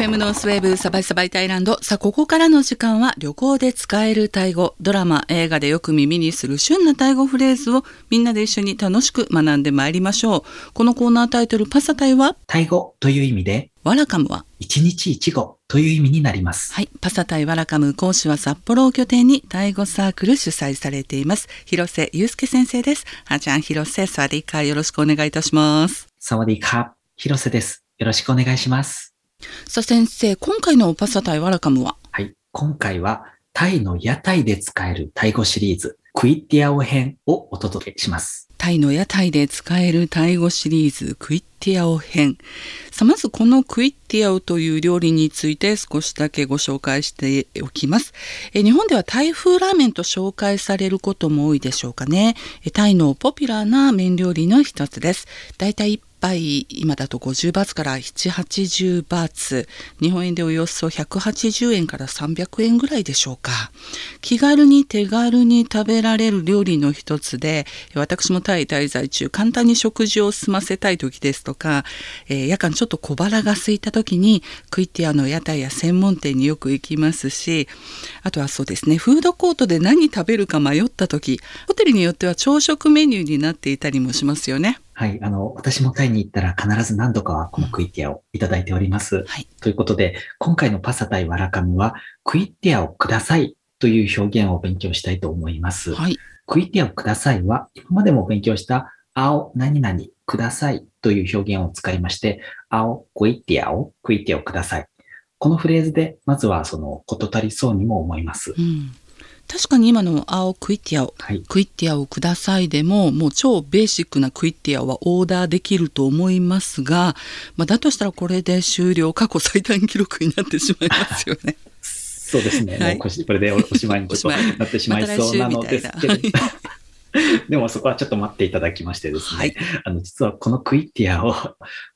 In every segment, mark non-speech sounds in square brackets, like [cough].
FM ノースウェーブサバイサバイタイランド。さあ、ここからの時間は旅行で使えるタイ語、ドラマ、映画でよく耳にする旬なタイ語フレーズをみんなで一緒に楽しく学んでまいりましょう。このコーナータイトルパサタイは？タイ語という意味で、ワラカムは？一日一語という意味になります。はい。パサタイワラカム講師は札幌を拠点にタイ語サークル主催されています。広瀬祐介先生です。はーちゃん、広瀬、サワディーカーよろしくお願いいたします。サワディーカー、広瀬です。よろしくお願いします。さあ先生、今回のパサタイワラカムは？はい。今回は、タイの屋台で使えるタイ語シリーズ、クイッティアオ編をお届けします。タイの屋台で使えるタイ語シリーズクイッティアオ編。さあまずこのクイッティアオという料理について少しだけご紹介しておきます。え日本ではタイ風ラーメンと紹介されることも多いでしょうかね。えタイのポピュラーな麺料理の一つです。だいたい1杯今だと50バーツから780バーツ日本円でおよそ180円から300円ぐらいでしょうか気軽に手軽に食べられる料理の一つで私もタイ滞在中簡単に食事を済ませたい時ですとか、えー夜間ちょっと小腹が空いた時にクイティアの屋台や専門店によく行きますしあとはそうですねフードコートで何食べるか迷った時ホテルによっては朝食メニューになっていたりもしますよね。はい。あの、私もタイに行ったら必ず何度かはこのクイッティアをいただいております。はい、ということで、今回のパサタイワラカムは、クイッティアをくださいという表現を勉強したいと思います。はい、クイッティアをくださいは、今までも勉強した、青何々くださいという表現を使いまして、青クイッティアを、クイッティアをください。このフレーズで、まずはその、こと足りそうにも思います。うん、確かに今の青クイティアをはい。クイッティアをくださいでももう超ベーシックなクイッティアはオーダーできると思いますが、まあ、だとしたらこれで終了過去最短記録になってしまいますよね。そうですね。はいもうこれでおおしまいにちょっなってしまいそうなのですけど。[laughs] でもそこはちょっと待っていただきましてですね。はいあの、実はこのクイッティアを、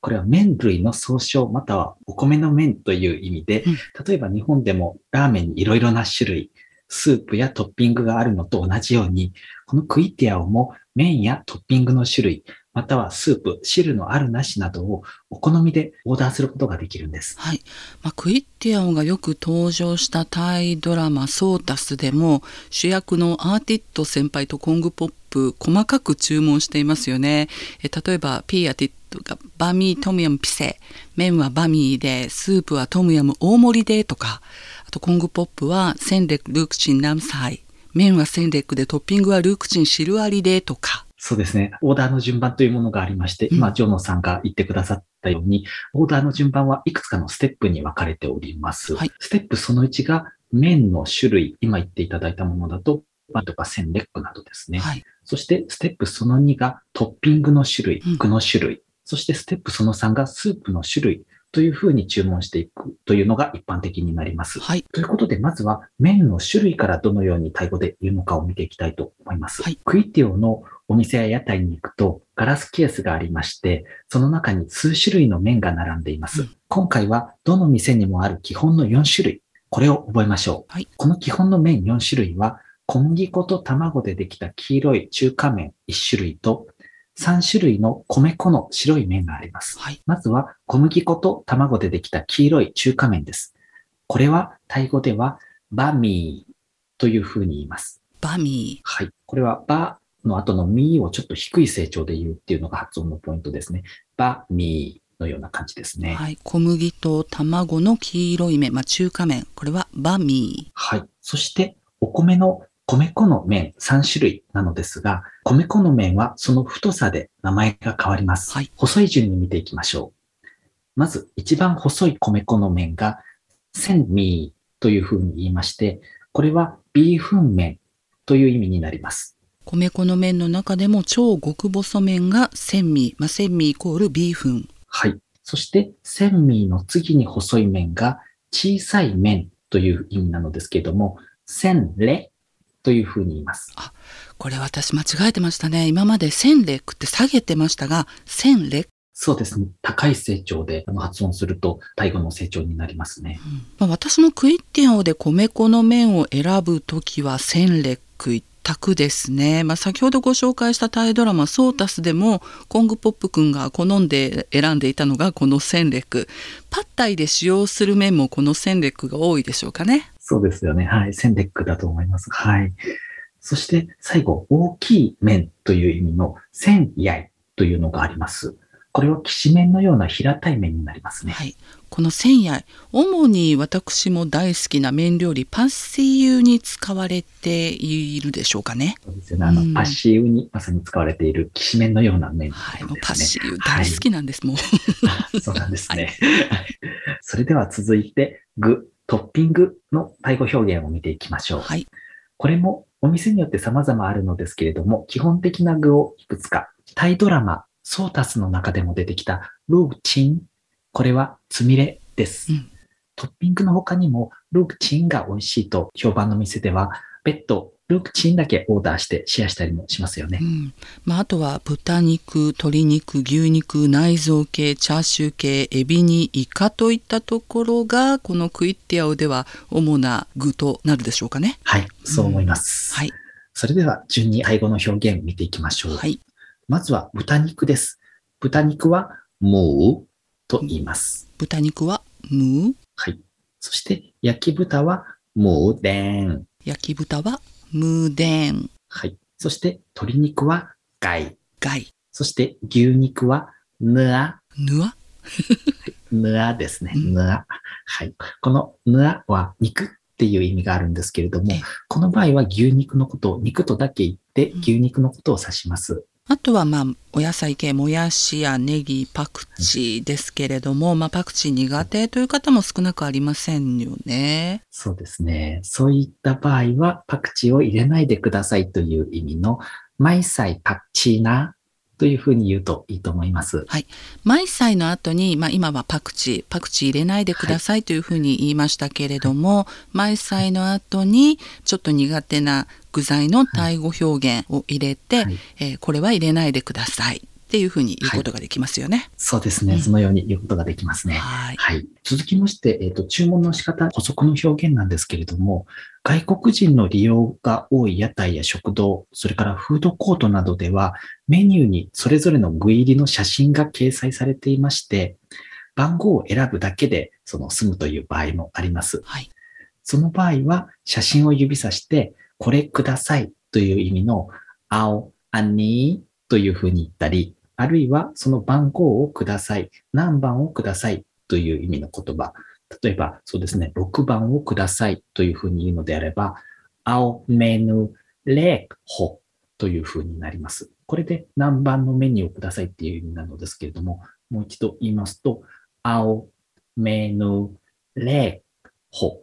これは麺類の総称、またはお米の麺という意味で、うん例えば日本でもラーメンにいろいろな種類、スープやトッピングがあるのと同じように、このクイティアをも麺やトッピングの種類、またはスープ、汁のあるなしなどをお好みでオーダーすることができるんです。はいまあ、クイッティアオがよく登場したタイドラマ「ソータス」でも主役のアーティット先輩とコングポップ細かく注文していますよね。え例えばピーアティットがバミートムヤムピセ麺はバミーでスープはトムヤム大盛りでとかあとコングポップはセンレックルークチンナムサイ麺はセンレックでトッピングはルークチン汁ありでとかそうですね。オーダーの順番というものがありまして、うん今、ジョーノさんが言ってくださったように、オーダーの順番はいくつかのステップに分かれております。はいステップその1が、麺の種類、今言っていただいたものだと、バンとかセンレックなどですね。はいそして、ステップその2が、トッピングの種類うん、具の種類。そして、ステップその3が、スープの種類というふうに注文していくというのが一般的になります。はいということで、まずは麺の種類からどのようにタイ語で言うのかを見ていきたいと思います。はいクイティオのお店や屋台に行くとガラスケースがありまして、その中に数種類の麺が並んでいます。うん今回はどの店にもある基本の4種類。これを覚えましょう。はいこの基本の麺4種類は小麦粉と卵でできた黄色い中華麺1種類と3種類の米粉の白い麺があります。はいまずは小麦粉と卵でできた黄色い中華麺です。これはタイ語ではバミーというふうに言います。バミはい。これはバの後のミーをちょっと低い成長で言うっていうのが発音のポイントですね。バミーのような感じですー、ね。はい、小麦と卵の黄色い麺、まあ、中華麺これはバミーはい。そして、お米の米粉の麺3種類なのですが、米粉の麺はその太さで名前が変わります。はい細い順に見ていきましょう。まず、一番細い米粉の麺が、センミーというふうに言いまして、これはビーフン麺という意味になります。米粉の麺の中でも超極細麺がセンミー、まあ、センミーイコールビーフンはい。そして、センミーの次に細い麺が小さい麺という意味なのですけれども、センレというふうに言います。これ私間違えてましたね今までセンレックって下げてましたがセンレック、そうですね。高い成長であの発音すると、タイ語の成長になりますね。まあ、私もクイッティアオで米粉の麺を選ぶときはック行っ択ですね、まあ、先ほどご紹介したタイドラマ「ソータス」でもコングポップ君が好んで選んでいたのがこの戦略パッタイで使用する面もこの戦略が多いでしょうかねそうですよねはい戦略だと思いますはいそして最後大きい面という意味の戦やというのがありますこれはきしめんのような平たい麺になりますね。はい。この千や主に私も大好きな麺料理パッシユに使われているでしょうかね。そうですね。あの、うん、パッシユにまさに使われているきしめんのような麺、ね、はい。もうパッシユ大好きなんです、はい、もう。そうなんですね。はい、それでは続いて具、トッピングのタイ語表現を見ていきましょう。はい。これもお店によって様々あるのですけれども、基本的な具をいくつか、タイドラマ、ソータスの中でも出てきたルーチン。これはつみれです。うん、トッピングの他にもルーチンが美味しいと評判の店では別途ルチンだけオーダーしてシェアしたりもしますよね。うん、まあ、あとは豚肉、鶏肉、牛肉、内臓系、チャーシュー系、エビにイカといったところがこのクイッティアオでは主な具となるでしょうかね。はい、そう思います。うん、はい。それでは順に愛語の表現を見ていきましょう。はい。まずは豚肉です。豚肉はもうと言います。豚肉はむはい。そして焼き豚はもうでん。焼き豚はむでん。はい。そして鶏肉はガイ。ガイ。そして牛肉はぬあ。ぬあぬあですね。ぬあ。はい。このぬあは肉っていう意味があるんですけれども、この場合は牛肉のことを肉とだけ言って牛肉のことを指します。あとはまあお野菜系もやしやネギパクチーですけれども、まあ、パクチー苦手という方も少なくありませんよね。そうですね。そういった場合はパクチーを入れないでくださいという意味のマイサイパクチーナというふうに言うといいと思います。はい。マイサイの後に、まあ、今はパクチー、パクチー入れないでくださいというふうに言いましたけれども、はい、マイサイの後にちょっと苦手な具材のタイ語表現を入れて、はい、えー、これは入れないでください。っていうふうに言うことができますよね。はい、そうですね、うん、そのように言うことができますね。はい。はい、続きまして、えっ、ー、と、注文の仕方、補足の表現なんですけれども、外国人の利用が多い屋台や食堂、それからフードコートなどでは、メニューにそれぞれの具入りの写真が掲載されていまして、番号を選ぶだけで、その済むという場合もあります。はい。その場合は、写真を指さして、これくださいという意味の、青、あにというふうに言ったり、あるいはその番号をください、何番をくださいという意味の言葉。例えば、そうですね、6番をくださいというふうに言うのであれば、青メヌレホというふうになります。これで何番のメニューをくださいっていう意味なのですけれども、もう一度言いますと、青メヌレホ。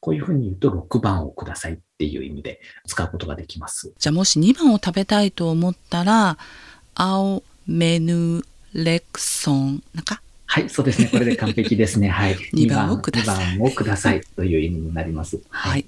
こういうふうに言うと6番をくださいっていう意味で使うことができます。じゃあもし2番を食べたいと思ったら、青メヌレクソンかはい、そうですね。これで完璧ですね。はい。[laughs] 2番をください。2番をくださいという意味になります。はい。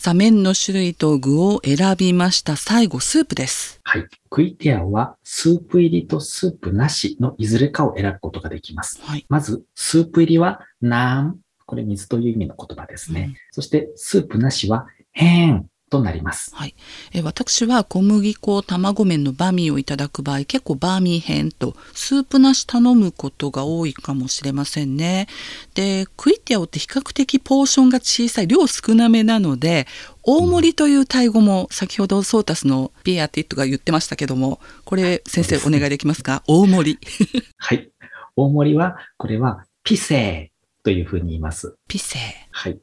さあ、麺の種類と具を選びました。最後、スープです。はい。クイティアは、スープ入りとスープなしのいずれかを選ぶことができます。はい。まず、スープ入りは、なん？これ水という意味の言葉ですね。うん、そして、スープなしは、へん。となります。はい、え私は小麦粉卵麺のバミーをいただく場合結構バーミー編とスープなし頼むことが多いかもしれませんね。でクイティアオって比較的ポーションが小さい量少なめなので大盛りというタイ語も先ほどソータスのビアティットが言ってましたけどもこれ先生お願いできますか？大盛り。[laughs] はい大盛りはこれはピセーというふうに言います。ピセー。はい。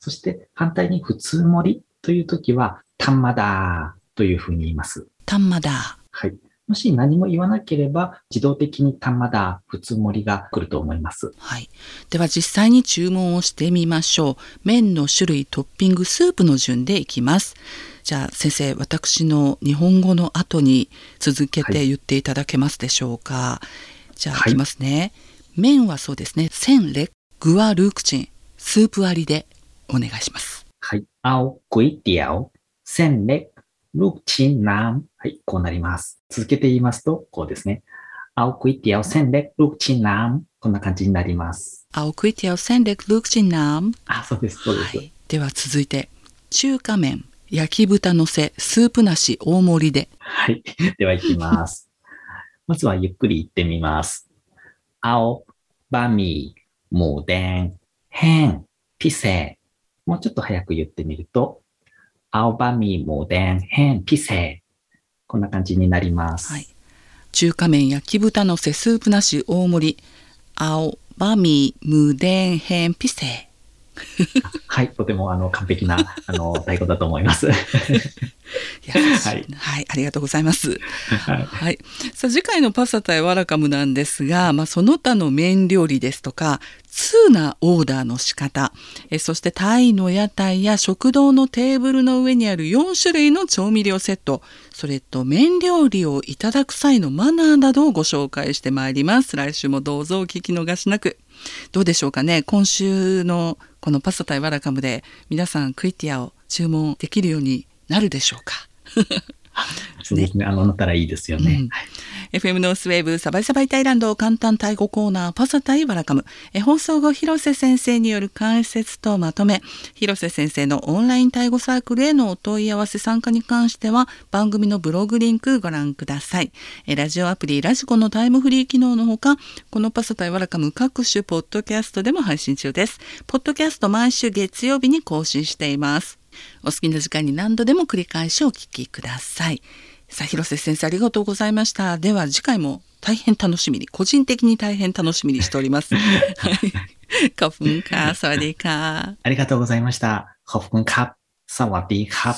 そして反対に普通盛りというときは、たんまだというふうに言います。たんまだ。はい。もし何も言わなければ、自動的にたんまだ、普通盛りが来ると思います。はい。では実際に注文をしてみましょう。麺の種類、トッピング、スープの順でいきます。じゃあ先生、私の日本語の後に続けて言っていただけますでしょうか。はい、じゃあいきますね。麺はそうですね。センレ具はルークチン、スープ割りでお願いします。 はい。青、ก๋วยเตี๋ยว、เส้นเล็ก、ลูกชิ้นน้ำ。はい。こうなります。続けて言いますと、こうですね。青、ก๋วยเตี๋ยว เส้นเล็ก、ลูกชิ้นน้ำ。こんな感じになります。青、ก๋วยเตี๋ยว เส้นเล็ก、ลูกชิ้นน้ำ。あ、そうです、そうです。はい、では続いて、中華麺、 焼き豚のせ、スープなし大盛りで。はい。では行きます。まずはゆっくり言ってみます。青、バミー、หมูแดง、変、ピセ もうちょっと早く言ってみると、青葉みもでんへんピセこんな感じになります。はい、中華麺焼き豚のせスープなし大盛り、青葉みむでんへんピセ [laughs] はい。とてもあの完璧な [laughs] あの太鼓だと思います。いはいはい、ありがとうございます。はいはい。さあ、次回のパスタ対ワラカムなんですが、まあ、その他の麺料理ですとか、通なオーダーの仕方、えそしてタイの屋台や食堂のテーブルの上にある4種類の調味料セット、それと麺料理をいただく際のマナーなどをご紹介してまいります。来週もどうぞお聞き逃しなく。どうでしょうかね。今週のこのパスタ対ワラカムで皆さんクイティアを注文できるようになるでしょうか。そうですね。あの、なったらいいですよね。うん。FM ノースウェーブサバイサバイタイランド簡単タイ語コーナーパサタイワラカム。え放送後広瀬先生による解説とまとめ。広瀬先生のオンラインタイ語サークルへのお問い合わせ参加に関しては番組のブログリンクご覧ください。えラジオアプリラジコのタイムフリー機能のほかこのパサタイワラカム各種ポッドキャストでも配信中です。ポッドキャスト毎週月曜日に更新していますお好きな時間に何度でも繰り返しお聞きください。さあ、広瀬先生ありがとうございました。では次回も大変楽しみに、個人的に大変楽しみにしております。[laughs] はい。花粉か、サワディーか。ありがとうございました。花粉か、サワディーか。